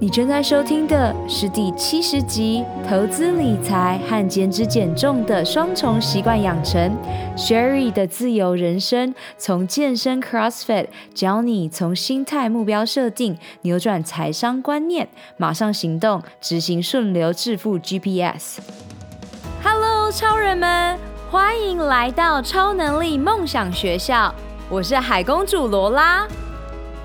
你正在收听的是第七十集《投资理财和减脂减重的双重习惯养成》，Sherry 的自由人生，从健身 CrossFit 教你从心态目标设定扭转财商观念，马上行动，执行顺流致富 GPS。Hello，超人们，欢迎来到超能力梦想学校，我是海公主罗拉。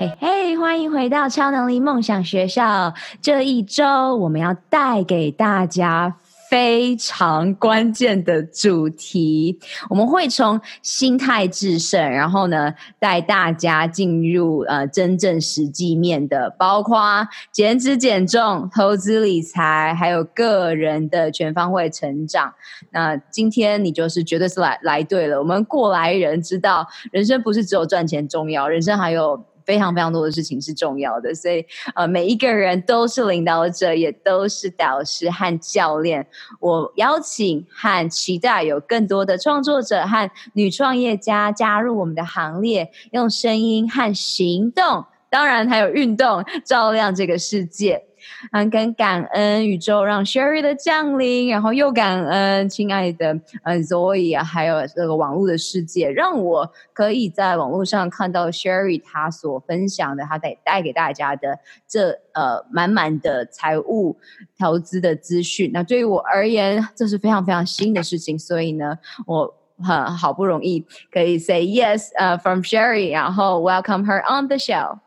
嘿嘿，欢迎回到超能力梦想学校。这一周我们要带给大家非常关键的主题，我们会从心态制胜，然后呢，带大家进入呃真正实际面的，包括减脂减重、投资理财，还有个人的全方位成长。那今天你就是绝对是来来对了。我们过来人知道，人生不是只有赚钱重要，人生还有。非常非常多的事情是重要的，所以呃，每一个人都是领导者，也都是导师和教练。我邀请和期待有更多的创作者和女创业家加入我们的行列，用声音和行动，当然还有运动，照亮这个世界。很感感恩宇宙让 Sherry 的降临，然后又感恩亲爱的呃 Zoe 啊，还有这个网络的世界，让我可以在网络上看到 Sherry 他所分享的，他带带给大家的这呃满满的财务投资的资讯。那对于我而言，这是非常非常新的事情，所以呢，我很好不容易可以 say yes 呃、from Sherry，然后 welcome her on the show。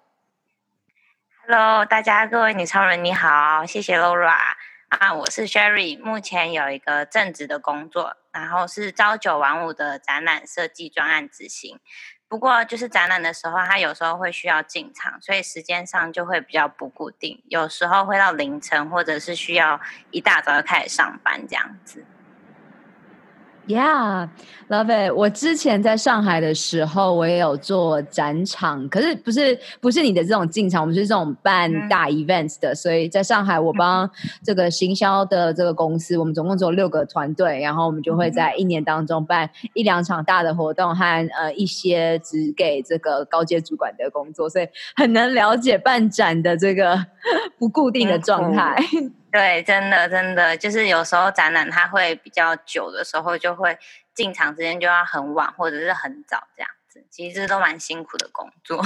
Hello，大家各位女超人你好，谢谢 Laura 啊，我是 Sherry，目前有一个正职的工作，然后是朝九晚五的展览设计专案执行。不过就是展览的时候，它有时候会需要进场，所以时间上就会比较不固定，有时候会到凌晨，或者是需要一大早就开始上班这样子。Yeah, love it。我之前在上海的时候，我也有做展场，可是不是不是你的这种进场，我们是这种办大 events 的。嗯、所以在上海，我帮这个行销的这个公司，我们总共只有六个团队，然后我们就会在一年当中办一两场大的活动和呃一些只给这个高阶主管的工作，所以很能了解办展的这个 不固定的状态。嗯对，真的真的，就是有时候展览它会比较久的时候，就会进场时间就要很晚或者是很早这样子，其实都蛮辛苦的工作。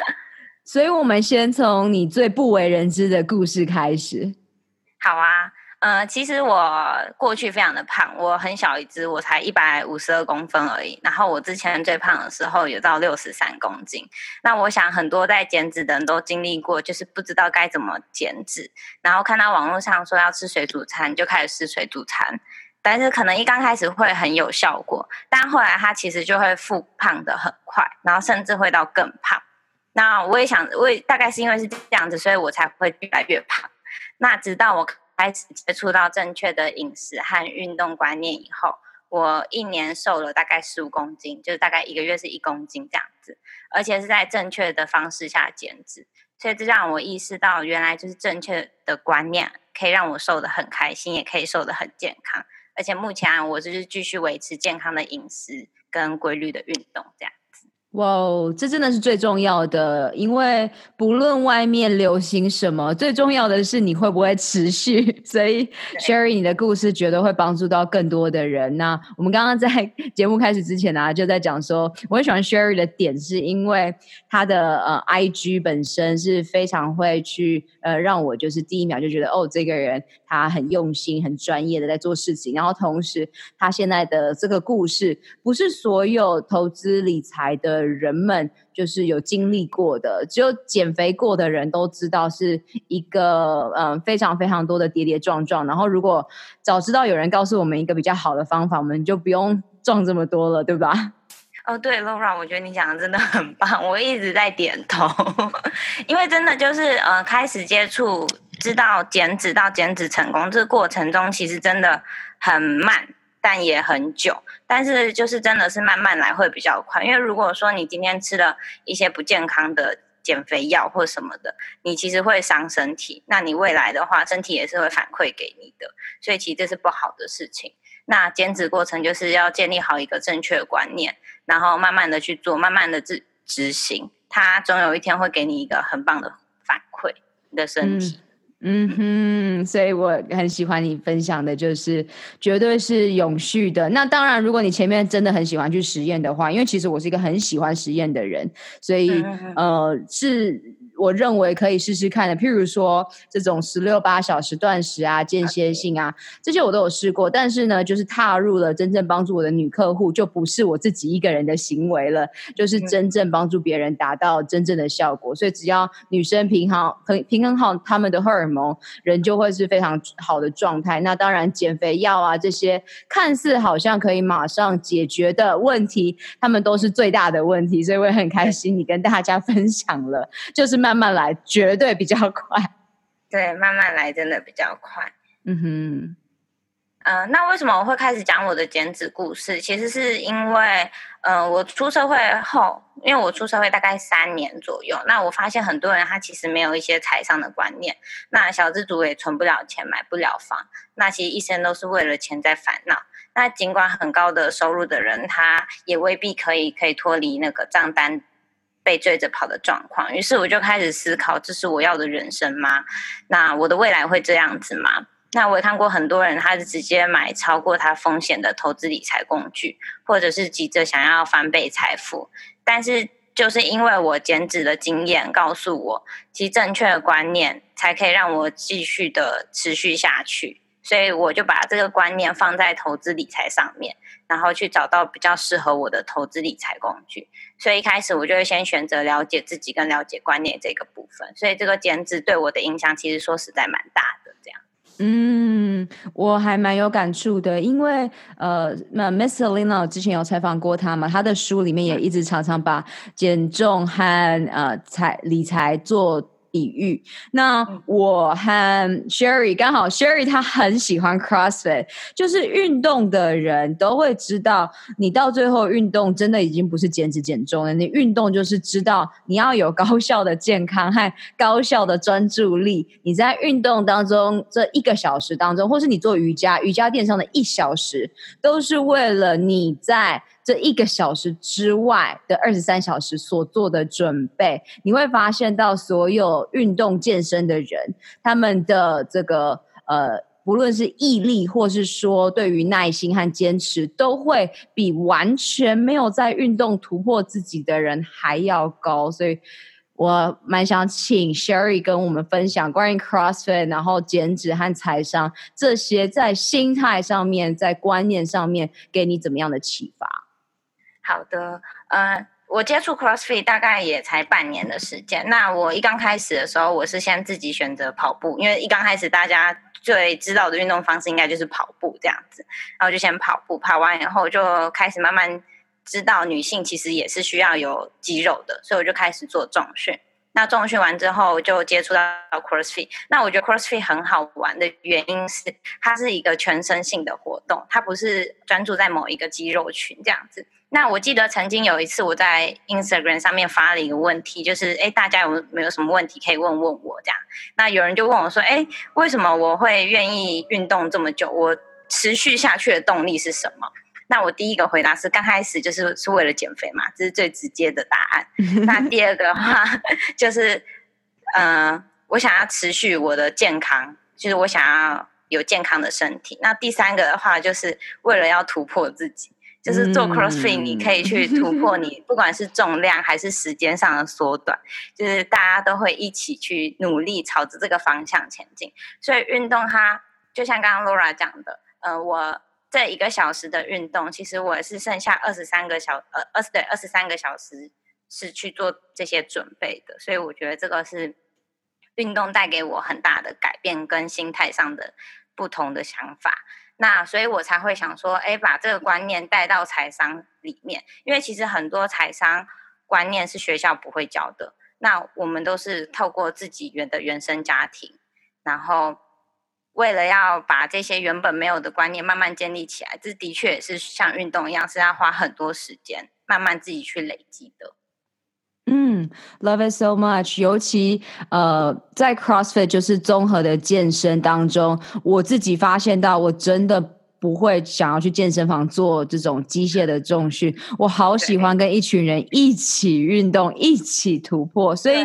所以，我们先从你最不为人知的故事开始。好啊。呃，其实我过去非常的胖，我很小一只，我才一百五十二公分而已。然后我之前最胖的时候有到六十三公斤。那我想很多在减脂的人都经历过，就是不知道该怎么减脂，然后看到网络上说要吃水煮餐，就开始吃水煮餐。但是可能一刚开始会很有效果，但后来它其实就会复胖得很快，然后甚至会到更胖。那我也想，我也大概是因为是这样子，所以我才会越来越胖。那直到我。开始接触到正确的饮食和运动观念以后，我一年瘦了大概十五公斤，就是大概一个月是一公斤这样子，而且是在正确的方式下减脂，所以这让我意识到，原来就是正确的观念可以让我瘦得很开心，也可以瘦得很健康，而且目前我就是继续维持健康的饮食跟规律的运动这样。哇哦，这真的是最重要的，因为不论外面流行什么，最重要的是你会不会持续。所以，Sherry，你的故事绝对会帮助到更多的人。那我们刚刚在 节目开始之前呢、啊，就在讲说，我很喜欢 Sherry 的点，是因为他的呃 IG 本身是非常会去呃让我就是第一秒就觉得哦，这个人他很用心、很专业的在做事情。然后同时，他现在的这个故事，不是所有投资理财的。人们就是有经历过的，只有减肥过的人都知道是一个嗯非常非常多的跌跌撞撞。然后如果早知道有人告诉我们一个比较好的方法，我们就不用撞这么多了，对吧？哦，对，Laura，我觉得你讲的真的很棒，我一直在点头，因为真的就是呃开始接触，知道减脂到减脂成功这个过程中，其实真的很慢。但也很久。但是就是真的是慢慢来会比较快，因为如果说你今天吃了一些不健康的减肥药或什么的，你其实会伤身体。那你未来的话，身体也是会反馈给你的，所以其实这是不好的事情。那减脂过程就是要建立好一个正确的观念，然后慢慢的去做，慢慢的执执行，它总有一天会给你一个很棒的反馈，你的身体。嗯嗯哼，所以我很喜欢你分享的，就是绝对是永续的。那当然，如果你前面真的很喜欢去实验的话，因为其实我是一个很喜欢实验的人，所以呃是。我认为可以试试看的，譬如说这种十六八小时断食啊、间歇性啊，这些我都有试过。但是呢，就是踏入了真正帮助我的女客户，就不是我自己一个人的行为了，就是真正帮助别人达到真正的效果。所以只要女生平衡平平衡好他们的荷尔蒙，人就会是非常好的状态。那当然，减肥药啊这些看似好像可以马上解决的问题，他们都是最大的问题。所以我也很开心你跟大家分享了，就是。慢慢来，绝对比较快。对，慢慢来真的比较快。嗯哼，呃，那为什么我会开始讲我的减脂故事？其实是因为，呃，我出社会后，因为我出社会大概三年左右，那我发现很多人他其实没有一些财商的观念，那小资族也存不了钱，买不了房，那其实一生都是为了钱在烦恼。那尽管很高的收入的人，他也未必可以可以脱离那个账单。被追着跑的状况，于是我就开始思考：这是我要的人生吗？那我的未来会这样子吗？那我也看过很多人，他是直接买超过他风险的投资理财工具，或者是急着想要翻倍财富。但是，就是因为我减脂的经验告诉我，其实正确的观念才可以让我继续的持续下去。所以我就把这个观念放在投资理财上面，然后去找到比较适合我的投资理财工具。所以一开始我就会先选择了解自己跟了解观念这个部分。所以这个减脂对我的影响，其实说实在蛮大的。这样，嗯，我还蛮有感触的，因为呃，那 Miss Selina 之前有采访过他嘛，他的书里面也一直常常把减重和呃财理财做。比喻，那我和 Sherry 刚好，Sherry 她很喜欢 CrossFit，就是运动的人都会知道，你到最后运动真的已经不是减脂减重了，你运动就是知道你要有高效的健康和高效的专注力。你在运动当中这一个小时当中，或是你做瑜伽，瑜伽垫上的一小时，都是为了你在。这一个小时之外的二十三小时所做的准备，你会发现到所有运动健身的人，他们的这个呃，不论是毅力，或是说对于耐心和坚持，都会比完全没有在运动突破自己的人还要高。所以我蛮想请 Sherry 跟我们分享关于 CrossFit，然后减脂和财商这些，在心态上面，在观念上面，给你怎么样的启发？好的，呃，我接触 CrossFit 大概也才半年的时间。那我一刚开始的时候，我是先自己选择跑步，因为一刚开始大家最知道的运动方式应该就是跑步这样子，然后就先跑步，跑完以后就开始慢慢知道女性其实也是需要有肌肉的，所以我就开始做重训。那重训完之后，就接触到 CrossFit。那我觉得 CrossFit 很好玩的原因是，它是一个全身性的活动，它不是专注在某一个肌肉群这样子。那我记得曾经有一次我在 Instagram 上面发了一个问题，就是哎，大家有没有什么问题可以问问我这样？那有人就问我说，哎，为什么我会愿意运动这么久？我持续下去的动力是什么？那我第一个回答是，刚开始就是是为了减肥嘛，这是最直接的答案。那第二个的话就是，嗯、我想要持续我的健康，就是我想要有健康的身体。那第三个的话，就是为了要突破自己，就是做 CrossFit，你可以去突破你 不管是重量还是时间上的缩短，就是大家都会一起去努力朝着这个方向前进。所以运动它就像刚刚 Laura 讲的，呃，我。这一个小时的运动，其实我是剩下二十三个小呃二十对二十三个小时是去做这些准备的，所以我觉得这个是运动带给我很大的改变跟心态上的不同的想法。那所以我才会想说，哎，把这个观念带到财商里面，因为其实很多财商观念是学校不会教的。那我们都是透过自己原的原生家庭，然后。为了要把这些原本没有的观念慢慢建立起来，这的确也是像运动一样，是要花很多时间慢慢自己去累积的。嗯，Love it so much。尤其呃，在 CrossFit 就是综合的健身当中，我自己发现到，我真的不会想要去健身房做这种机械的重训。我好喜欢跟一群人一起运动，一起突破，所以。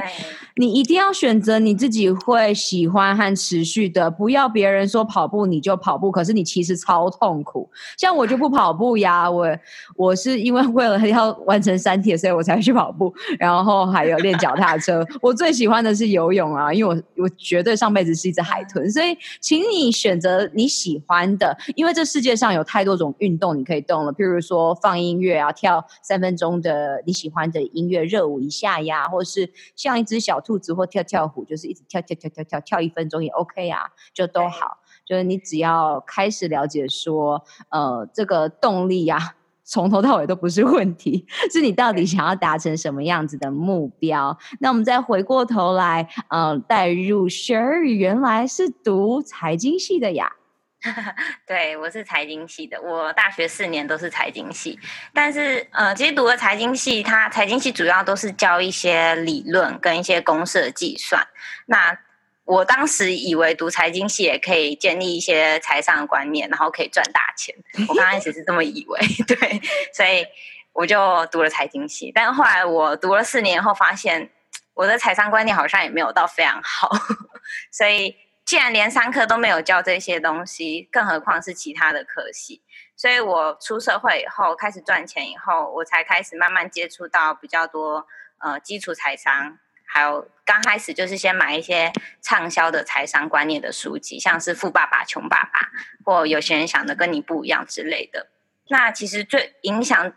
你一定要选择你自己会喜欢和持续的，不要别人说跑步你就跑步，可是你其实超痛苦。像我就不跑步呀，我我是因为为了要完成三铁，所以我才去跑步，然后还有练脚踏车。我最喜欢的是游泳啊，因为我我绝对上辈子是一只海豚。所以，请你选择你喜欢的，因为这世界上有太多种运动你可以动了，譬如说放音乐啊，跳三分钟的你喜欢的音乐热舞一下呀，或是像一只小。兔子或跳跳虎，就是一直跳跳跳跳跳跳一分钟也 OK 啊，就都好。就是你只要开始了解说，呃，这个动力啊，从头到尾都不是问题，是你到底想要达成什么样子的目标。那我们再回过头来，呃，带入 Sherry 原来是读财经系的呀。对，我是财经系的，我大学四年都是财经系，但是呃，其实读了财经系，它财经系主要都是教一些理论跟一些公式的计算。那我当时以为读财经系也可以建立一些财商的观念，然后可以赚大钱。我刚开始是这么以为，对，所以我就读了财经系。但后来我读了四年后，发现我的财商观念好像也没有到非常好，所以。既然连商科都没有教这些东西，更何况是其他的科系。所以我出社会以后开始赚钱以后，我才开始慢慢接触到比较多呃基础财商，还有刚开始就是先买一些畅销的财商观念的书籍，像是《富爸爸穷爸爸》或有些人想的跟你不一样之类的。那其实最影响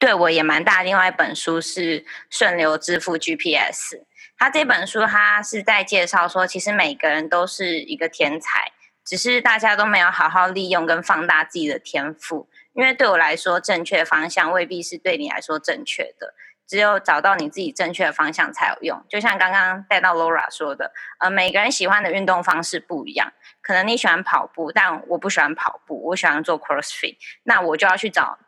对我也蛮大，另外一本书是《顺流致富 GPS》。他这本书，他是在介绍说，其实每个人都是一个天才，只是大家都没有好好利用跟放大自己的天赋。因为对我来说，正确的方向未必是对你来说正确的，只有找到你自己正确的方向才有用。就像刚刚带到 Laura 说的，呃，每个人喜欢的运动方式不一样，可能你喜欢跑步，但我不喜欢跑步，我喜欢做 CrossFit，那我就要去找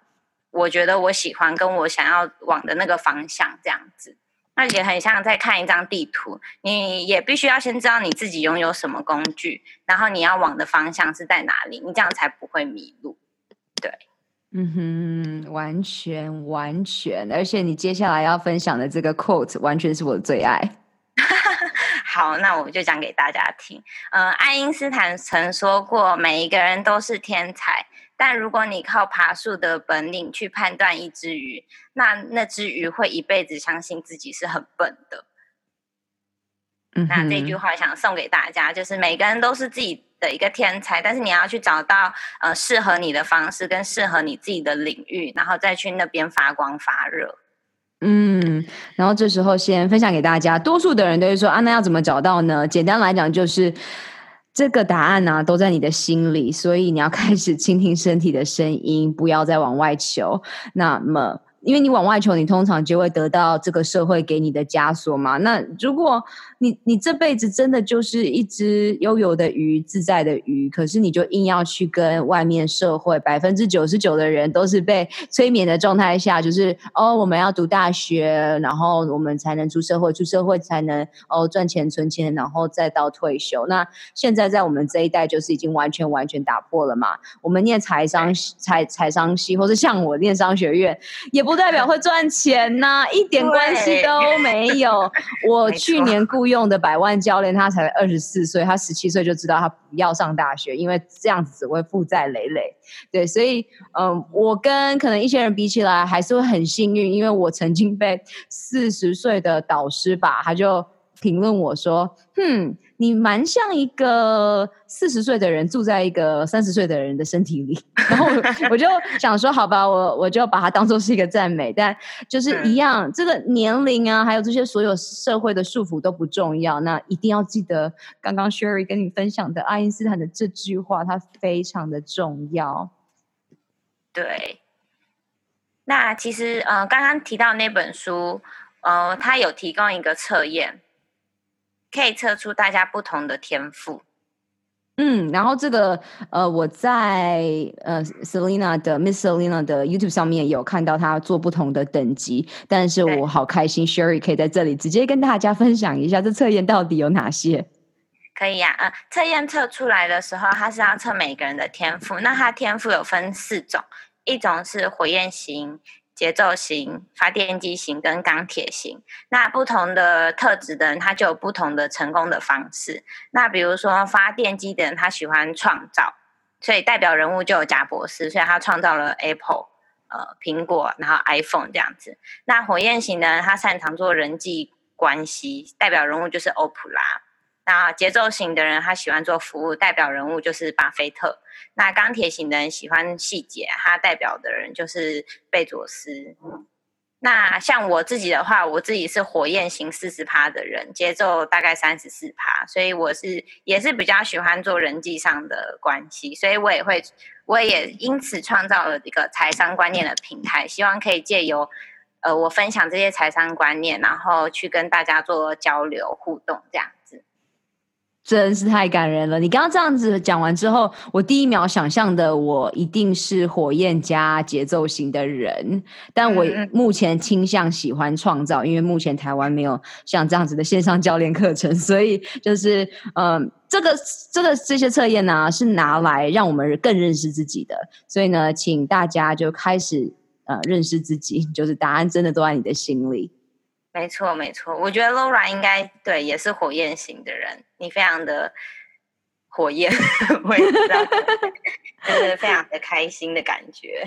我觉得我喜欢跟我想要往的那个方向，这样子。那也很像在看一张地图，你也必须要先知道你自己拥有什么工具，然后你要往的方向是在哪里，你这样才不会迷路。对，嗯哼，完全完全，而且你接下来要分享的这个 quote 完全是我的最爱。好，那我就讲给大家听。嗯、呃，爱因斯坦曾说过，每一个人都是天才。但如果你靠爬树的本领去判断一只鱼，那那只鱼会一辈子相信自己是很笨的。嗯、那这句话想送给大家，就是每个人都是自己的一个天才，但是你要去找到呃适合你的方式跟适合你自己的领域，然后再去那边发光发热。嗯，然后这时候先分享给大家，多数的人都会说啊，那要怎么找到呢？简单来讲就是。这个答案呢、都在你的心里，所以你要开始 倾听身体的声音，不要再往外求。那么。因为你往外求，你通常就会得到这个社会给你的枷锁嘛。那如果你你这辈子真的就是一只悠游的鱼，自在的鱼，可是你就硬要去跟外面社会百分之九十九的人都是被催眠的状态下，就是哦，我们要读大学，然后我们才能出社会，出社会才能哦赚钱存钱，然后再到退休。那现在在我们这一代，就是已经完全完全打破了嘛。我们念财商财财商系，或者像我念商学院，也不。代表会赚钱呐、啊，一点关系都没有。我去年雇用的百万教练，他才二十四岁，他十七岁就知道他不要上大学，因为这样子只会负债累累。对，所以嗯，我跟可能一些人比起来，还是会很幸运，因为我曾经被四十岁的导师吧，他就评论我说，哼。你蛮像一个四十岁的人住在一个三十岁的人的身体里，然后我 就想说，好吧，我我就把它当做是一个赞美，但就是一样，嗯、这个年龄啊，还有这些所有社会的束缚都不重要，那一定要记得刚刚 Sherry 跟你分享的爱因斯坦的这句话，它非常的重要。对，那其实呃，刚刚提到那本书，呃，它有提供一个测验。可以测出大家不同的天赋。嗯，然后这个呃，我在呃 Selina 的 Miss Selina 的 YouTube 上面有看到她做不同的等级，但是我好开心，Sherry 可以在这里直接跟大家分享一下这测验到底有哪些。可以呀、啊，呃，测验测出来的时候，它是要测每个人的天赋，那它天赋有分四种，一种是火焰型。节奏型、发电机型跟钢铁型，那不同的特质的人，他就有不同的成功的方式。那比如说发电机的人，他喜欢创造，所以代表人物就有贾博士，所以他创造了 Apple，呃，苹果，然后 iPhone 这样子。那火焰型的人，他擅长做人际关系，代表人物就是欧普拉。那节奏型的人，他喜欢做服务，代表人物就是巴菲特。那钢铁型的人喜欢细节，他代表的人就是贝佐斯。那像我自己的话，我自己是火焰型四十趴的人，节奏大概三十四趴，所以我是也是比较喜欢做人际上的关系，所以我也会，我也因此创造了一个财商观念的平台，希望可以借由呃我分享这些财商观念，然后去跟大家做交流互动这样。真是太感人了！你刚刚这样子讲完之后，我第一秒想象的我一定是火焰加节奏型的人，但我目前倾向喜欢创造，因为目前台湾没有像这样子的线上教练课程，所以就是嗯、呃，这个这个这些测验呢是拿来让我们更认识自己的，所以呢，请大家就开始呃认识自己，就是答案真的都在你的心里。没错，没错，我觉得 Laura 应该对，也是火焰型的人。你非常的火焰，我也知道，就是非常的开心的感觉。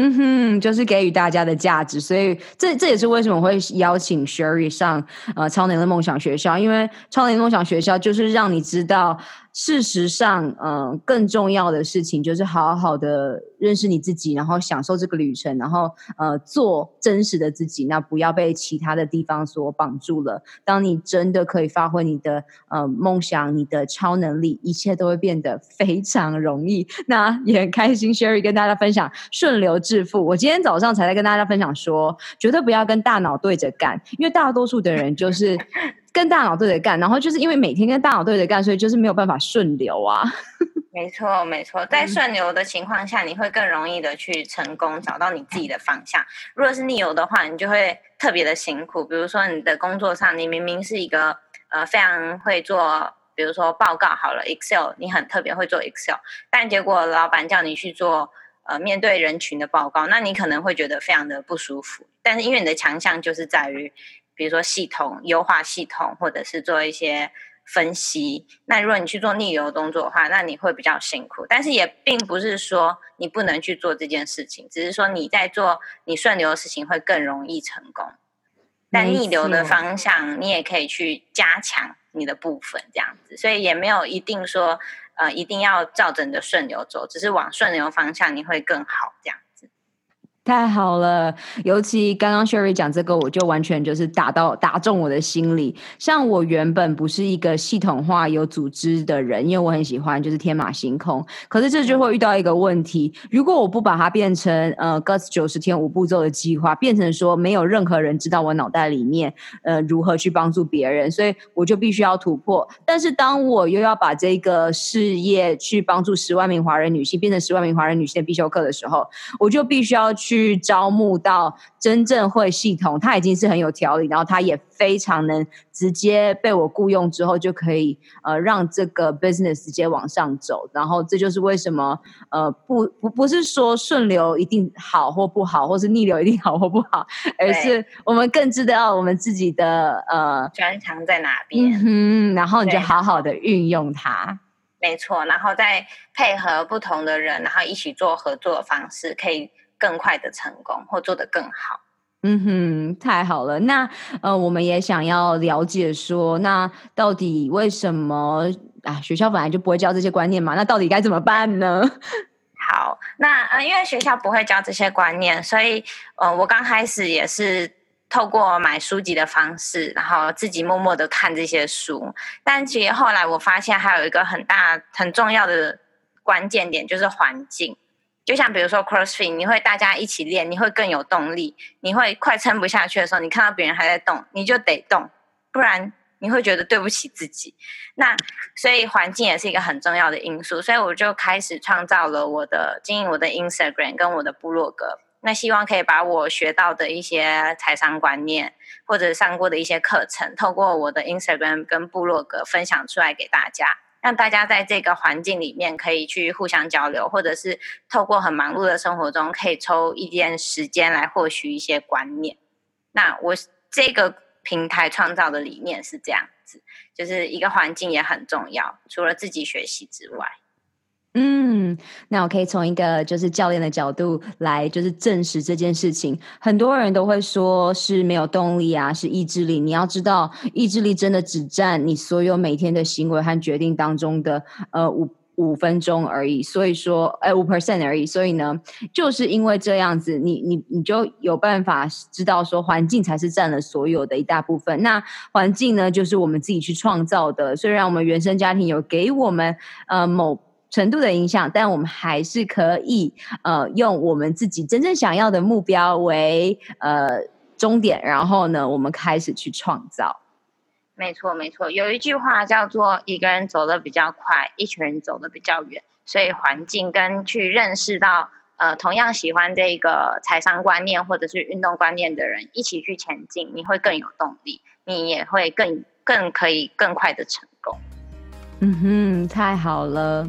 嗯哼，就是给予大家的价值，所以这这也是为什么会邀请 Sherry 上呃超能的梦想学校，因为超能力梦想学校就是让你知道。事实上，嗯、更重要的事情就是好好的认识你自己，然后享受这个旅程，然后呃，做真实的自己。那不要被其他的地方所绑住了。当你真的可以发挥你的呃梦想，你的超能力，一切都会变得非常容易。那也很开心，Sherry 跟大家分享顺流致富。我今天早上才在跟大家分享说，绝对不要跟大脑对着干，因为大多数的人就是。跟大脑对着干，然后就是因为每天跟大脑对着干，所以就是没有办法顺流啊。没错，没错，在顺流的情况下，你会更容易的去成功，找到你自己的方向。如果是逆流的话，你就会特别的辛苦。比如说你的工作上，你明明是一个呃非常会做，比如说报告好了，Excel，你很特别会做 Excel，但结果老板叫你去做呃面对人群的报告，那你可能会觉得非常的不舒服。但是因为你的强项就是在于。比如说系统优化系统，或者是做一些分析。那如果你去做逆流动作的话，那你会比较辛苦。但是也并不是说你不能去做这件事情，只是说你在做你顺流的事情会更容易成功。但逆流的方向，你也可以去加强你的部分，这样子。所以也没有一定说，呃，一定要照着你的顺流走，只是往顺流方向你会更好，这样。太好了，尤其刚刚 Sherry 讲这个，我就完全就是打到打中我的心里。像我原本不是一个系统化有组织的人，因为我很喜欢就是天马行空。可是这就会遇到一个问题，如果我不把它变成呃 Guts 九十天五步骤的计划，变成说没有任何人知道我脑袋里面呃如何去帮助别人，所以我就必须要突破。但是当我又要把这个事业去帮助十万名华人女性变成十万名华人女性的必修课的时候，我就必须要去。去招募到真正会系统，他已经是很有条理，然后他也非常能直接被我雇佣之后就可以呃让这个 business 直接往上走，然后这就是为什么呃不不不是说顺流一定好或不好，或是逆流一定好或不好，而是我们更知道我们自己的呃专长在哪边，嗯，然后你就好好的运用它，没错，然后再配合不同的人，然后一起做合作的方式，可以。更快的成功或做得更好，嗯哼，太好了。那呃，我们也想要了解说，那到底为什么啊？学校本来就不会教这些观念嘛？那到底该怎么办呢？好，那呃，因为学校不会教这些观念，所以呃，我刚开始也是透过买书籍的方式，然后自己默默的看这些书。但其实后来我发现，还有一个很大很重要的关键点，就是环境。就像比如说 CrossFit，你会大家一起练，你会更有动力。你会快撑不下去的时候，你看到别人还在动，你就得动，不然你会觉得对不起自己。那所以环境也是一个很重要的因素，所以我就开始创造了我的经营我的 Instagram 跟我的部落格。那希望可以把我学到的一些财商观念，或者上过的一些课程，透过我的 Instagram 跟部落格分享出来给大家，让大家在这个环境里面可以去互相交流，或者是透过很忙碌的生活中，可以抽一点时间来获取一些观念。那我这个平台创造的理念是这样子，就是一个环境也很重要，除了自己学习之外。嗯，那我可以从一个就是教练的角度来就是证实这件事情。很多人都会说是没有动力啊，是意志力。你要知道，意志力真的只占你所有每天的行为和决定当中的呃五五分钟而已。所以说，哎，五 percent 而已。所以呢，就是因为这样子，你你你就有办法知道说，环境才是占了所有的一大部分。那环境呢，就是我们自己去创造的。虽然我们原生家庭有给我们呃某。程度的影响，但我们还是可以呃用我们自己真正想要的目标为呃终点，然后呢，我们开始去创造。没错，没错，有一句话叫做“一个人走得比较快，一群人走得比较远”。所以环境跟去认识到呃同样喜欢这个财商观念或者是运动观念的人一起去前进，你会更有动力，你也会更更可以更快的成功。嗯哼，太好了。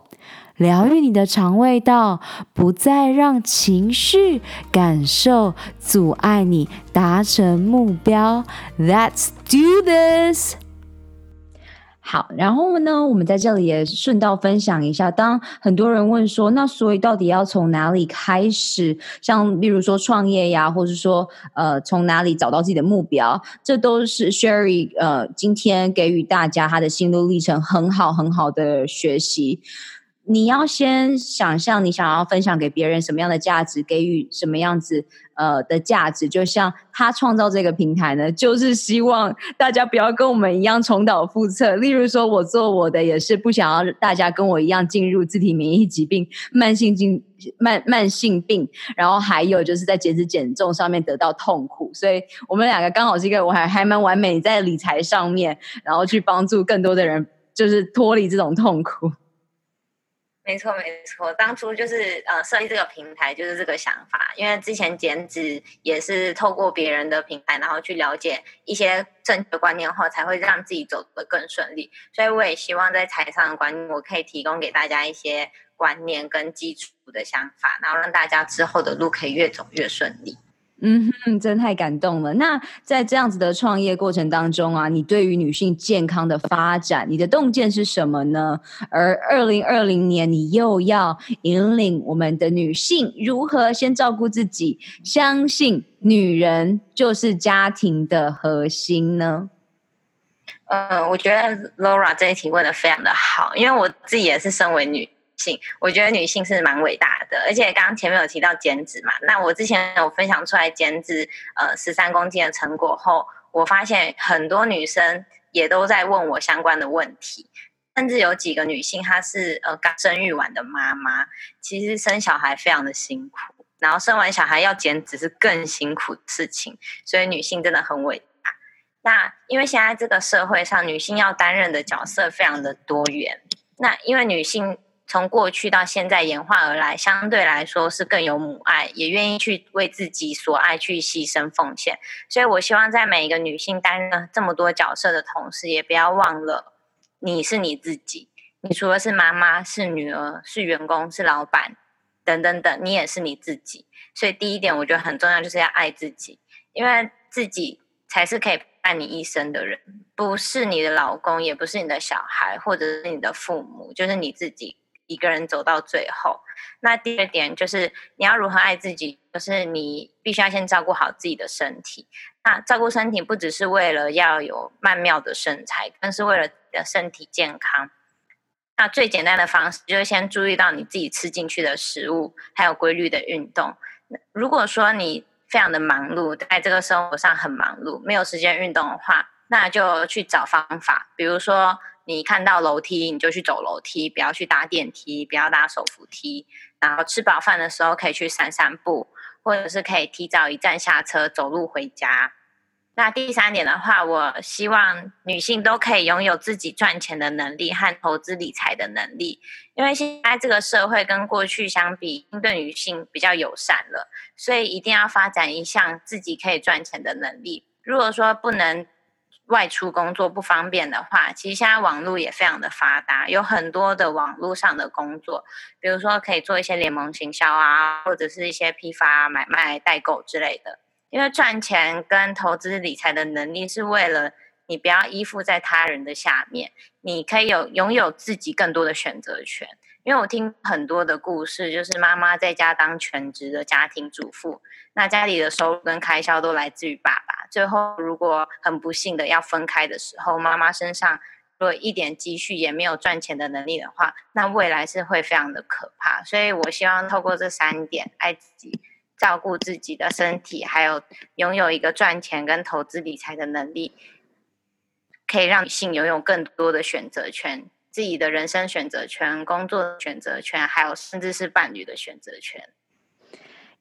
疗愈你的肠胃道，不再让情绪感受阻碍你达成目标。Let's do this。好，然后呢，我们在这里也顺道分享一下。当很多人问说，那所以到底要从哪里开始？像例如说创业呀，或者说呃，从哪里找到自己的目标？这都是 Sherry 呃今天给予大家他的心路历程，很好很好的学习。你要先想象你想要分享给别人什么样的价值，给予什么样子呃的价值。就像他创造这个平台呢，就是希望大家不要跟我们一样重蹈覆辙。例如说，我做我的也是不想要大家跟我一样进入自体免疫疾病、慢性病、慢慢性病，然后还有就是在减脂减重上面得到痛苦。所以我们两个刚好是一个我还还蛮完美在理财上面，然后去帮助更多的人，就是脱离这种痛苦。没错，没错，当初就是呃设立这个平台就是这个想法，因为之前减脂也是透过别人的平台，然后去了解一些正确的观念后，才会让自己走得更顺利。所以我也希望在台上的观念，我可以提供给大家一些观念跟基础的想法，然后让大家之后的路可以越走越顺利。嗯哼，真太感动了。那在这样子的创业过程当中啊，你对于女性健康的发展，你的洞见是什么呢？而二零二零年，你又要引领我们的女性如何先照顾自己，相信女人就是家庭的核心呢？呃，我觉得 Laura 这一题问的非常的好，因为我自己也是身为女。性，我觉得女性是蛮伟大的，而且刚刚前面有提到减脂嘛，那我之前有分享出来减脂呃十三公斤的成果后，我发现很多女生也都在问我相关的问题，甚至有几个女性她是呃刚生育完的妈妈，其实生小孩非常的辛苦，然后生完小孩要减脂是更辛苦的事情，所以女性真的很伟大。那因为现在这个社会上女性要担任的角色非常的多元，那因为女性。从过去到现在演化而来，相对来说是更有母爱，也愿意去为自己所爱去牺牲奉献。所以我希望在每一个女性担任这么多角色的同时，也不要忘了你是你自己。你除了是妈妈、是女儿、是员工、是老板等等等，你也是你自己。所以第一点，我觉得很重要，就是要爱自己，因为自己才是可以爱你一生的人，不是你的老公，也不是你的小孩，或者是你的父母，就是你自己。一个人走到最后，那第二点就是你要如何爱自己，就是你必须要先照顾好自己的身体。那照顾身体不只是为了要有曼妙的身材，更是为了你的身体健康。那最简单的方式就是先注意到你自己吃进去的食物，还有规律的运动。如果说你非常的忙碌，在这个生活上很忙碌，没有时间运动的话，那就去找方法，比如说。你看到楼梯，你就去走楼梯，不要去搭电梯，不要搭手扶梯。然后吃饱饭的时候可以去散散步，或者是可以提早一站下车走路回家。那第三点的话，我希望女性都可以拥有自己赚钱的能力和投资理财的能力，因为现在这个社会跟过去相比，对女性比较友善了，所以一定要发展一项自己可以赚钱的能力。如果说不能，外出工作不方便的话，其实现在网络也非常的发达，有很多的网络上的工作，比如说可以做一些联盟行销啊，或者是一些批发、买卖、代购之类的。因为赚钱跟投资理财的能力是为了你不要依附在他人的下面，你可以有拥有自己更多的选择权。因为我听很多的故事，就是妈妈在家当全职的家庭主妇，那家里的收入跟开销都来自于爸爸。最后，如果很不幸的要分开的时候，妈妈身上如果一点积蓄也没有赚钱的能力的话，那未来是会非常的可怕。所以我希望透过这三点，爱自己、照顾自己的身体，还有拥有一个赚钱跟投资理财的能力，可以让女性拥有更多的选择权。自己的人生选择权、工作选择权，还有甚至是伴侣的选择权。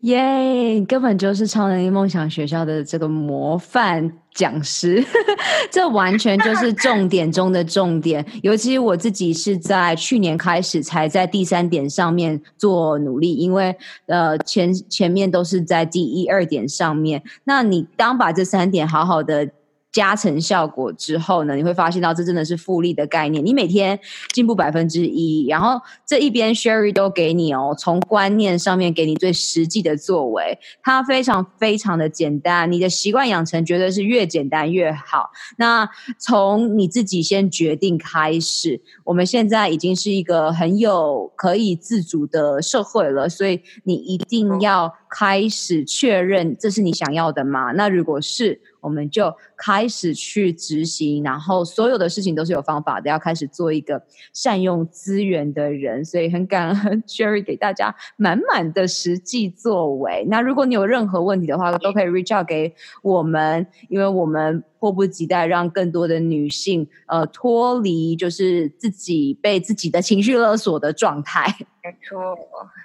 耶根本就是超能力梦想学校的这个模范讲师，这完全就是重点中的重点。尤其我自己是在去年开始才在第三点上面做努力，因为呃前前面都是在第一二点上面。那你当把这三点好好的。加成效果之后呢，你会发现到这真的是复利的概念。你每天进步百分之一，然后这一边 Sherry 都给你哦，从观念上面给你最实际的作为，它非常非常的简单。你的习惯养成绝对是越简单越好。那从你自己先决定开始，我们现在已经是一个很有可以自主的社会了，所以你一定要开始确认这是你想要的吗？那如果是，我们就开始去执行，然后所有的事情都是有方法的，要开始做一个善用资源的人。所以很感恩 Sherry 给大家满满的实际作为。那如果你有任何问题的话，都可以 reach out 给我们，因为我们迫不及待让更多的女性呃脱离就是自己被自己的情绪勒索的状态。没错，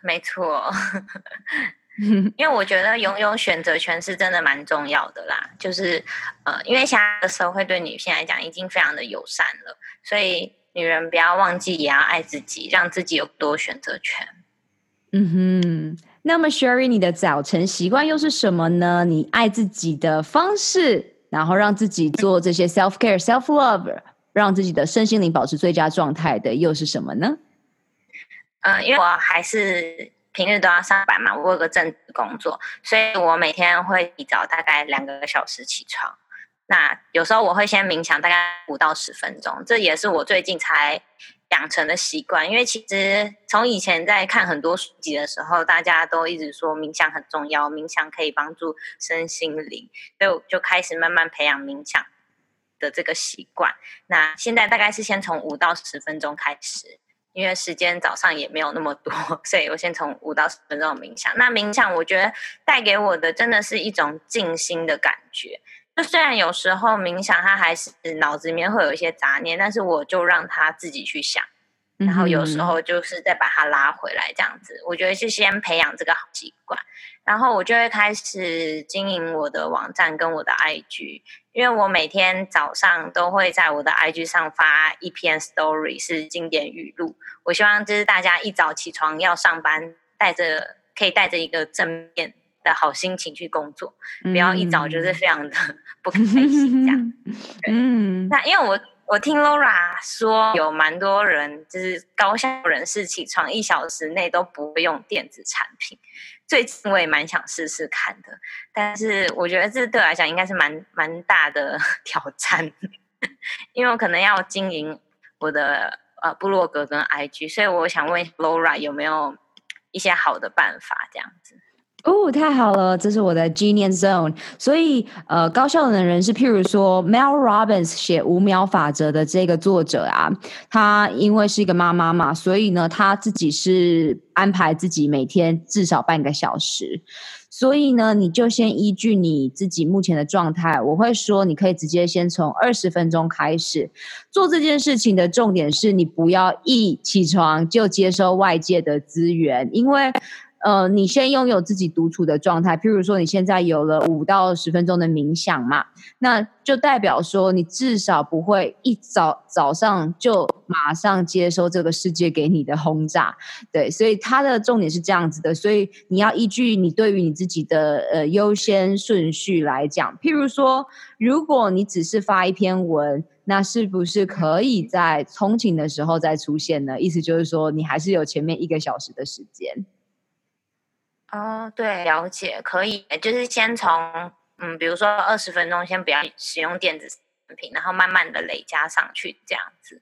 没错。因为我觉得拥有选择权是真的蛮重要的啦，就是呃，因为现在的社会对女性来讲已经非常的友善了，所以女人不要忘记也要爱自己，让自己有多选择权。嗯哼，那么 Sherry，你的早晨习惯又是什么呢？你爱自己的方式，然后让自己做这些 self care、self love，让自己的身心灵保持最佳状态的又是什么呢？嗯、呃，因为我还是平日都要上班嘛，我有个正职工作，所以我每天会提早大概两个小时起床。那有时候我会先冥想大概五到十分钟，这也是我最近才养成的习惯。因为其实从以前在看很多书籍的时候，大家都一直说冥想很重要，冥想可以帮助身心灵，所以我就开始慢慢培养冥想的这个习惯。那现在大概是先从五到十分钟开始，因为时间早上也没有那么多，所以我先从五到十分钟冥想。那冥想我觉得带给我的真的是一种静心的感觉。就虽然有时候冥想，它还是脑子里面会有一些杂念，但是我就让它自己去想，然后有时候就是再把它拉回来，这样子。我觉得是先培养这个好习惯，然后我就会开始经营我的网站跟我的 IG，因为我每天早上都会在我的 IG 上发一篇 story，是经典语录。我希望就是大家一早起床要上班，带着可以带着一个正面的好心情去工作，不要一早就是非常的不开心这样。嗯，那因为我我听 Laura 说，有蛮多人就是高效人士起床一小时内都不会用电子产品。最近我也蛮想试试看的，但是我觉得这对我来讲应该是蛮蛮大的 挑战，因为我可能要经营我的呃部落格跟 IG，所以我想问 Laura 有没有一些好的办法这样子。哦，太好了，这是我的 Genius Zone。所以，呃，高效的人是譬如说 Mel Robbins 写五秒法则的这个作者啊，他因为是一个妈妈嘛，所以呢，他自己是安排自己每天至少半个小时。所以呢，你就先依据你自己目前的状态，我会说你可以直接先从二十分钟开始做这件事情的重点是你不要一起床就接收外界的资源，因为。呃，你先拥有自己独处的状态，譬如说你现在有了五到十分钟的冥想嘛，那就代表说你至少不会一早早上就马上接收这个世界给你的轰炸，对，所以它的重点是这样子的，所以你要依据你对于你自己的呃优先顺序来讲，譬如说，如果你只是发一篇文，那是不是可以在通勤的时候再出现呢？意思就是说，你还是有前面一个小时的时间。哦，对，了解，可以，就是先从嗯，比如说二十分钟，先不要使用电子产品，然后慢慢的累加上去，这样子。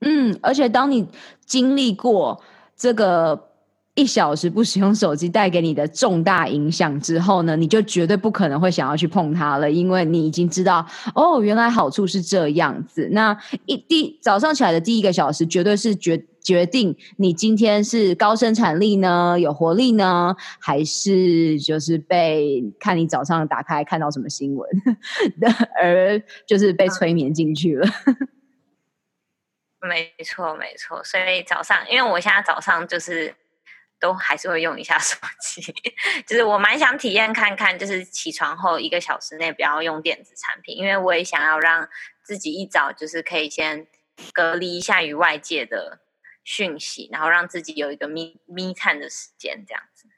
嗯，而且当你经历过这个一小时不使用手机带给你的重大影响之后呢，你就绝对不可能会想要去碰它了，因为你已经知道哦，原来好处是这样子。那一第早上起来的第一个小时，绝对是绝。决定你今天是高生产力呢，有活力呢，还是就是被看你早上打开看到什么新闻，而就是被催眠进去了。没错，没错。所以早上，因为我现在早上就是都还是会用一下手机，就是我蛮想体验看看，就是起床后一个小时内不要用电子产品，因为我也想要让自己一早就是可以先隔离一下与外界的。讯息，然后让自己有一个眯眯看的时间，这样子。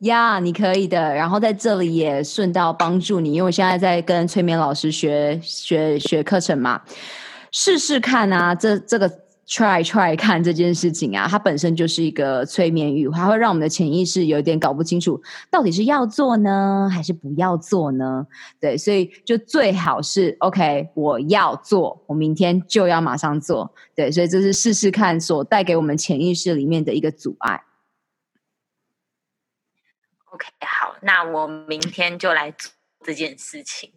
呀你可以的。然后在这里也顺道帮助你，因为我现在在跟催眠老师学学学课程嘛，试试看啊，这这个。Try try 看这件事情啊，它本身就是一个催眠语，它会让我们的潜意识有点搞不清楚，到底是要做呢，还是不要做呢？对，所以就最好是 OK，我要做，我明天就要马上做。对，所以这是试试看所带给我们潜意识里面的一个阻碍。OK，好，那我明天就来做这件事情。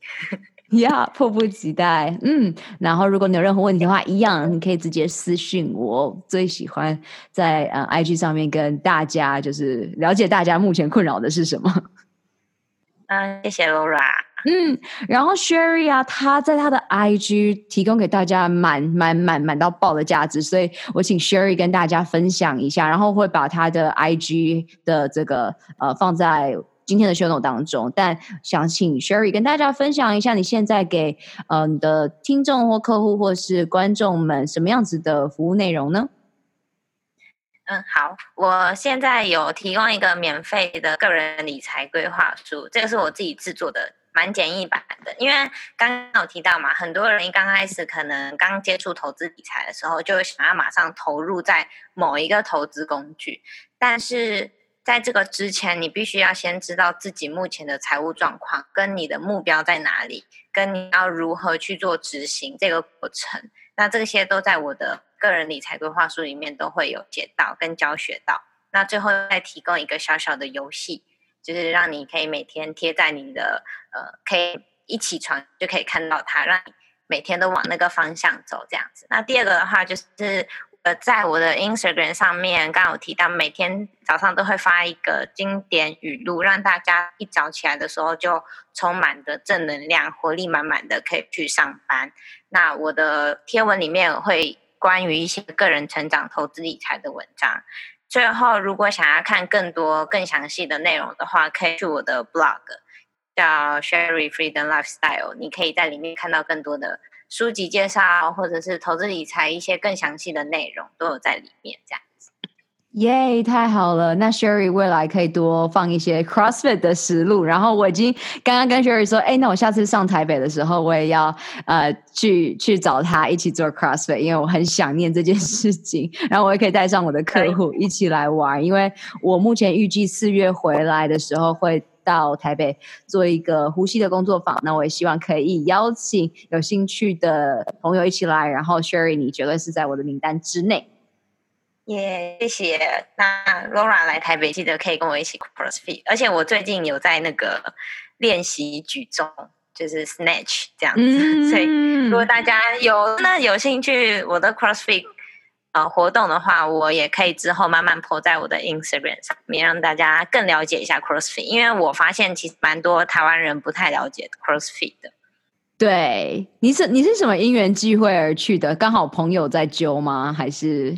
呀，yeah, 迫不及待，嗯，然后如果你有任何问题的话，一样你可以直接私信我。最喜欢在呃 IG 上面跟大家就是了解大家目前困扰的是什么。嗯，谢谢 Laura。嗯，然后 Sherry 啊，他在他的 IG 提供给大家满满满满到爆的价值，所以我请 Sherry 跟大家分享一下，然后会把他的 IG 的这个呃放在。今天的 show note 当中。但想请 Sherry 跟大家分享一下，你现在给呃你的听众或客户或是观众们什么样子的服务内容呢？嗯，好，我现在有提供一个免费的个人理财规划书，这个是我自己制作的，蛮简易版的。因为刚刚有提到嘛，很多人一刚开始可能刚接触投资理财的时候，就想要马上投入在某一个投资工具，但是在这个之前，你必须要先知道自己目前的财务状况，跟你的目标在哪里，跟你要如何去做执行这个过程。那这些都在我的个人理财规划书里面都会有写到跟教学到。那最后再提供一个小小的游戏，就是让你可以每天贴在你的呃，可以一起床就可以看到它，让你每天都往那个方向走这样子。那第二个的话就是。在我的 Instagram 上面，刚刚有提到，每天早上都会发一个经典语录，让大家一早起来的时候就充满着正能量，活力满满的可以去上班。那我的贴文里面会关于一些个人成长、投资理财的文章。最后，如果想要看更多、更详细的内容的话，可以去我的 blog，叫 Sherry Freedom Lifestyle，你可以在里面看到更多的。书籍介绍，或者是投资理财一些更详细的内容都有在里面，这样子。耶太好了！那 Sherry 未来可以多放一些 CrossFit 的实录。然后我已经刚刚跟 Sherry 说，哎，那我下次上台北的时候，我也要呃去去找他一起做 CrossFit，因为我很想念这件事情。然后我也可以带上我的客户一起来玩，因为我目前预计四月回来的时候会。到台北做一个呼吸的工作坊，那我也希望可以邀请有兴趣的朋友一起来。然后 Sherry，你绝对是在我的名单之内。耶，yeah, 谢谢。那 Laura 来台北，记得可以跟我一起 CrossFit。而且我最近有在那个练习举重，就是 Snatch 这样子。嗯、所以如果大家有那有兴趣，我的 CrossFit。呃，活动的话，我也可以之后慢慢铺在我的 Instagram 上面，让大家更了解一下 CrossFit。因为我发现其实蛮多台湾人不太了解 CrossFit 的。对，你是你是什么因缘际会而去的？刚好朋友在揪吗？还是？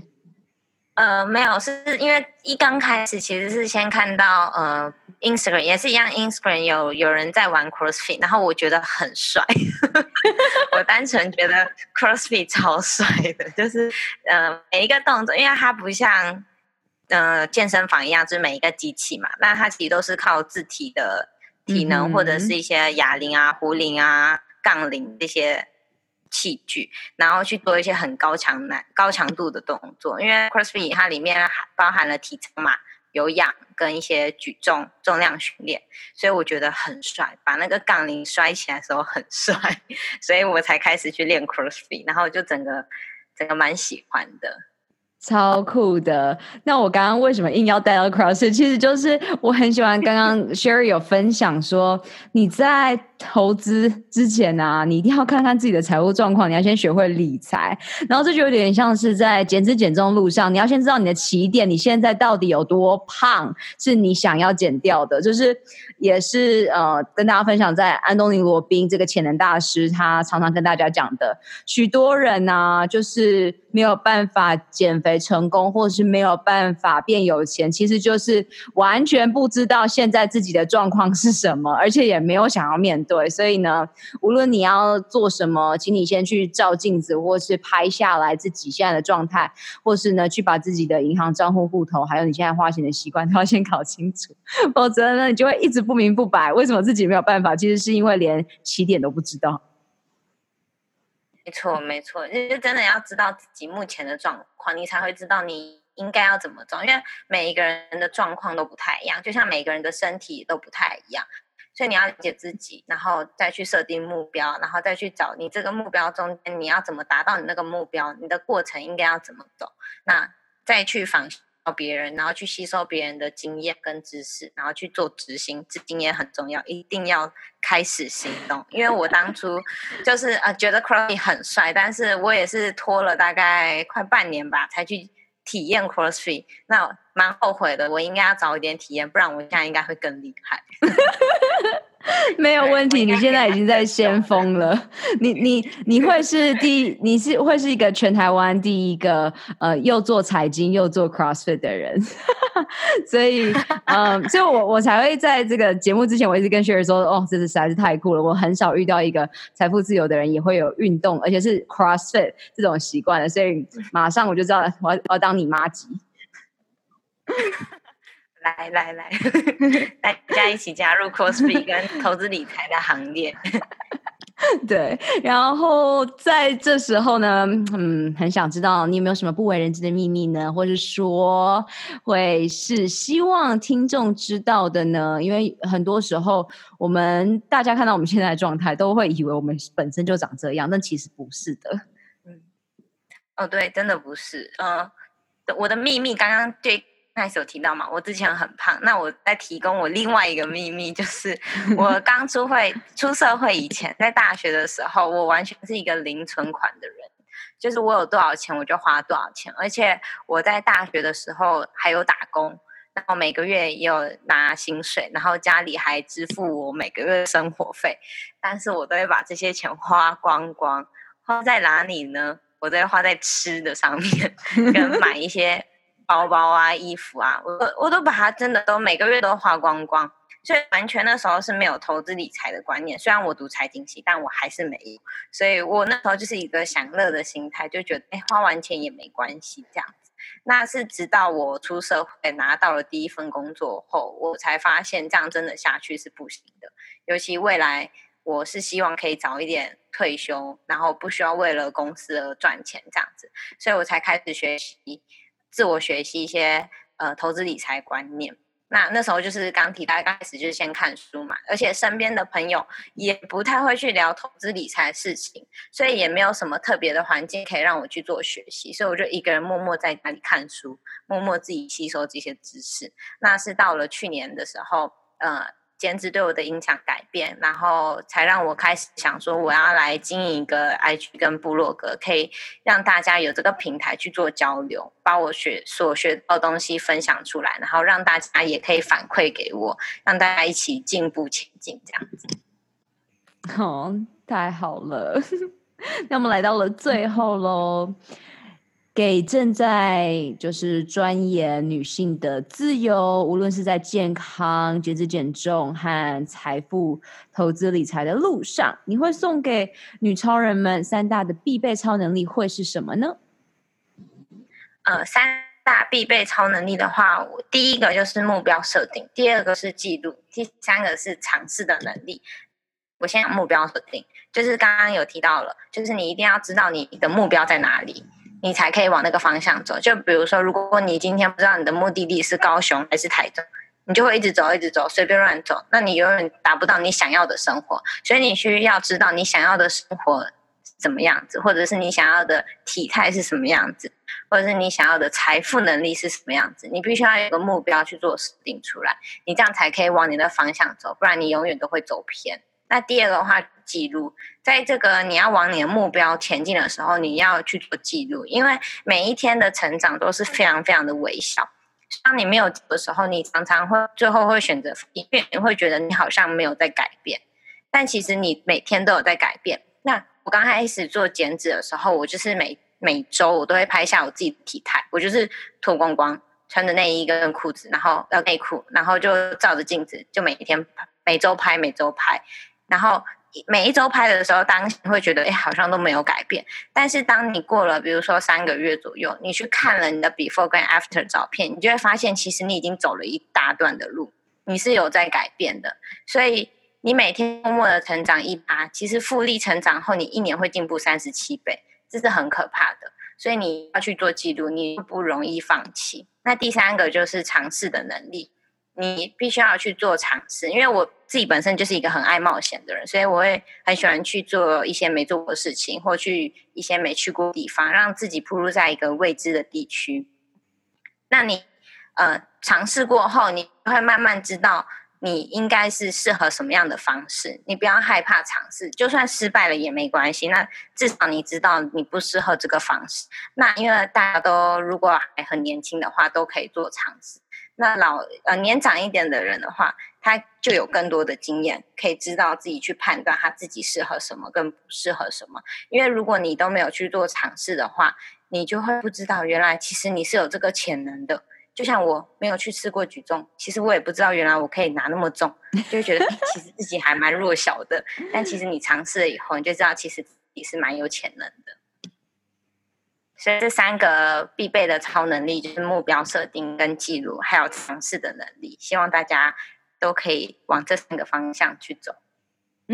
呃，没有，是因为一刚开始其实是先看到呃 Instagram 也是一样，Instagram 有有人在玩 CrossFit，然后我觉得很帅，我单纯觉得 CrossFit 超帅的，就是呃每一个动作，因为它不像呃健身房一样，就是每一个机器嘛，那它其实都是靠自体的体能、嗯、或者是一些哑铃啊、壶铃啊、杠铃这些。器具，然后去做一些很高强难、高强度的动作，因为 CrossFit 它里面包含了体操嘛、有氧跟一些举重、重量训练，所以我觉得很帅，把那个杠铃摔起来的时候很帅，所以我才开始去练 CrossFit，然后就整个整个蛮喜欢的。超酷的！那我刚刚为什么硬要带到 CrossFit？其实就是我很喜欢刚刚 Sherry 有分享说，你在投资之前啊，你一定要看看自己的财务状况，你要先学会理财。然后这就有点像是在减脂减重路上，你要先知道你的起点，你现在到底有多胖，是你想要减掉的。就是也是呃，跟大家分享，在安东尼罗宾这个潜能大师，他常常跟大家讲的，许多人啊，就是没有办法减肥。成功，或者是没有办法变有钱，其实就是完全不知道现在自己的状况是什么，而且也没有想要面对。对所以呢，无论你要做什么，请你先去照镜子，或是拍下来自己现在的状态，或是呢，去把自己的银行账户户头，还有你现在花钱的习惯，都要先搞清楚。否则呢，你就会一直不明不白，为什么自己没有办法？其实是因为连起点都不知道。没错，没错，就是真的要知道自己目前的状况，你才会知道你应该要怎么做。因为每一个人的状况都不太一样，就像每个人的身体都不太一样，所以你要理解自己，然后再去设定目标，然后再去找你这个目标中间你要怎么达到你那个目标，你的过程应该要怎么走，那再去仿。到别人，然后去吸收别人的经验跟知识，然后去做执行，这经验很重要，一定要开始行动。因为我当初就是呃觉得 CrossFit 很帅，但是我也是拖了大概快半年吧，才去体验 CrossFit，那蛮后悔的。我应该要早一点体验，不然我现在应该会更厉害。没有问题，你现在已经在先锋了。你你你会是第，你是会是一个全台湾第一个呃又做财经又做 CrossFit 的人，所以嗯，所以我我才会在这个节目之前，我一直跟 Sherry 说，哦，这是实在是太酷了。我很少遇到一个财富自由的人也会有运动，而且是 CrossFit 这种习惯的，所以马上我就知道我要我要当你麻吉。来来来，大家一起加入 CrossFit 跟投资理财的行列。对，然后在这时候呢，嗯，很想知道你有没有什么不为人知的秘密呢？或者说，会是希望听众知道的呢？因为很多时候，我们大家看到我们现在的状态，都会以为我们本身就长这样，但其实不是的。嗯，哦，对，真的不是。嗯、呃，我的秘密刚刚对。开始有提到嘛，我之前很胖，那我再提供我另外一个秘密，就是我 刚出会出社会以前，在大学的时候，我完全是一个零存款的人，就是我有多少钱我就花多少钱，而且我在大学的时候还有打工，然后每个月也有拿薪水，然后家里还支付我每个月生活费，但是我都会把这些钱花光光，花在哪里呢？我都会花在吃的上面，跟买一些。包包啊，衣服啊，我我都把它真的都每个月都花光光，所以完全那时候是没有投资理财的观念。虽然我读财经系，但我还是没有。所以我那时候就是一个享乐的心态，就觉得哎，花完钱也没关系这样子。那是直到我出社会拿到了第一份工作后，我才发现这样真的下去是不行的。尤其未来我是希望可以早一点退休，然后不需要为了公司而赚钱这样子，所以我才开始学习。自我学习一些呃投资理财观念，那那时候就是刚提到刚开始就是先看书嘛，而且身边的朋友也不太会去聊投资理财的事情，所以也没有什么特别的环境可以让我去做学习，所以我就一个人默默在家里看书，默默自己吸收这些知识。那是到了去年的时候，呃。减脂对我的影响改变，然后才让我开始想说，我要来经营一个 IG 跟部落格，可以让大家有这个平台去做交流，把我学所学到的东西分享出来，然后让大家也可以反馈给我，让大家一起进步前进，这样子。哦，太好了，那我们来到了最后喽。给正在就是钻研女性的自由，无论是在健康、减脂减重和财富投资理财的路上，你会送给女超人们三大的必备超能力会是什么呢？呃，三大必备超能力的话，我第一个就是目标设定，第二个是记录，第三个是尝试的能力。我先讲目标设定，就是刚刚有提到了，就是你一定要知道你的目标在哪里。你才可以往那个方向走。就比如说，如果你今天不知道你的目的地是高雄还是台中，你就会一直走，一直走，随便乱走，那你永远达不到你想要的生活。所以你需要知道你想要的生活怎么样子，或者是你想要的体态是什么样子，或者是你想要的财富能力是什么样子。你必须要有个目标去做设定出来，你这样才可以往你的方向走，不然你永远都会走偏。那第二个的话，记录，在这个你要往你的目标前进的时候，你要去做记录，因为每一天的成长都是非常非常的微小。当你没有的时候，你常常会最后会选择，因为你会觉得你好像没有在改变，但其实你每天都有在改变。那我刚开始做减脂的时候，我就是每每周我都会拍下我自己的体态，我就是脱光光，穿着内衣跟裤子，然后要内裤，然后就照着镜子，就每一天每周拍，每周拍。然后每一周拍的时候，当时会觉得，哎，好像都没有改变。但是当你过了，比如说三个月左右，你去看了你的 before 跟 after 照片，你就会发现，其实你已经走了一大段的路，你是有在改变的。所以你每天默默的成长一趴，其实复利成长后，你一年会进步三十七倍，这是很可怕的。所以你要去做记录，你不容易放弃。那第三个就是尝试的能力。你必须要去做尝试，因为我自己本身就是一个很爱冒险的人，所以我会很喜欢去做一些没做过的事情，或去一些没去过地方，让自己暴露在一个未知的地区。那你呃尝试过后，你会慢慢知道你应该是适合什么样的方式，你不要害怕尝试，就算失败了也没关系。那至少你知道你不适合这个方式。那因为大家都如果还很年轻的话，都可以做尝试。那老呃年长一点的人的话，他就有更多的经验，可以知道自己去判断他自己适合什么，跟不适合什么。因为如果你都没有去做尝试的话，你就会不知道原来其实你是有这个潜能的。就像我没有去试过举重，其实我也不知道原来我可以拿那么重，就会觉得其实自己还蛮弱小的。但其实你尝试了以后，你就知道其实你是蛮有潜能的。所以这三个必备的超能力就是目标设定、跟记录，还有尝试的能力。希望大家都可以往这三个方向去走。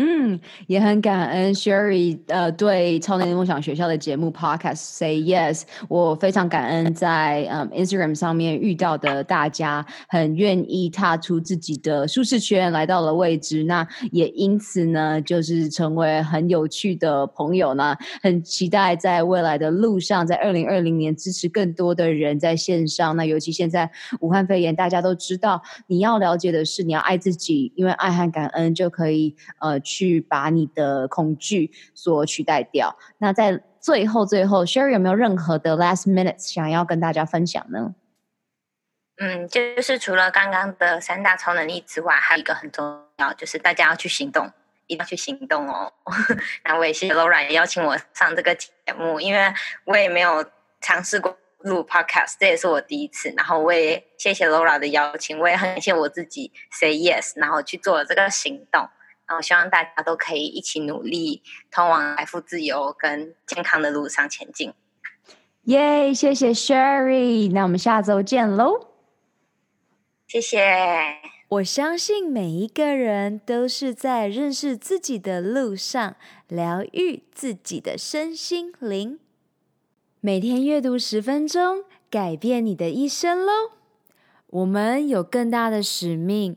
嗯，也很感恩 Sherry 呃对超能力梦想学校的节目 Podcast Say Yes，我非常感恩在嗯 Instagram 上面遇到的大家，很愿意踏出自己的舒适圈，来到了未知，那也因此呢，就是成为很有趣的朋友呢，很期待在未来的路上，在二零二零年支持更多的人在线上。那尤其现在武汉肺炎，大家都知道，你要了解的是你要爱自己，因为爱和感恩就可以呃。去把你的恐惧所取代掉。那在最后，最后，Sherry 有没有任何的 last minutes 想要跟大家分享呢？嗯，就是除了刚刚的三大超能力之外，还有一个很重要，就是大家要去行动，一定要去行动哦。那我也谢谢 Laura 邀请我上这个节目，因为我也没有尝试过录 podcast，这也是我第一次。然后我也谢谢 Laura 的邀请，我也很感谢我自己 say yes，然后去做了这个行动。然后希望大家都可以一起努力，通往财富自由跟健康的路上前进。耶，谢谢 Sherry，那我们下周见喽。谢谢。我相信每一个人都是在认识自己的路上，疗愈自己的身心灵。每天阅读十分钟，改变你的一生喽。我们有更大的使命。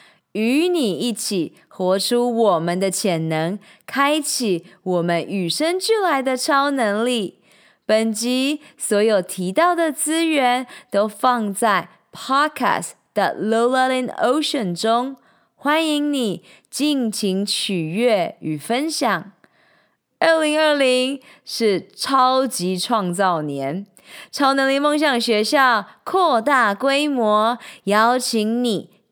与你一起活出我们的潜能，开启我们与生俱来的超能力。本集所有提到的资源都放在 Podcast 的 Lola in Ocean 中，欢迎你尽情取悦与分享。二零二零是超级创造年，超能力梦想学校扩大规模，邀请你。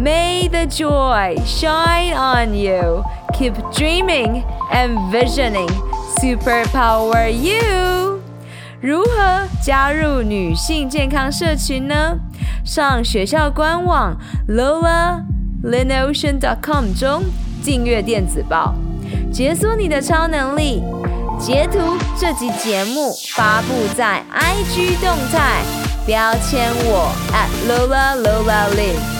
May the joy shine on you. Keep dreaming and visioning. Superpower you. 如何加入女性健康社群呢？上学校官网 lolaLinOcean.com 中订阅电子报，解锁你的超能力。截图这集节目发布在 IG 动态，标签我 at @LolaLolaLin。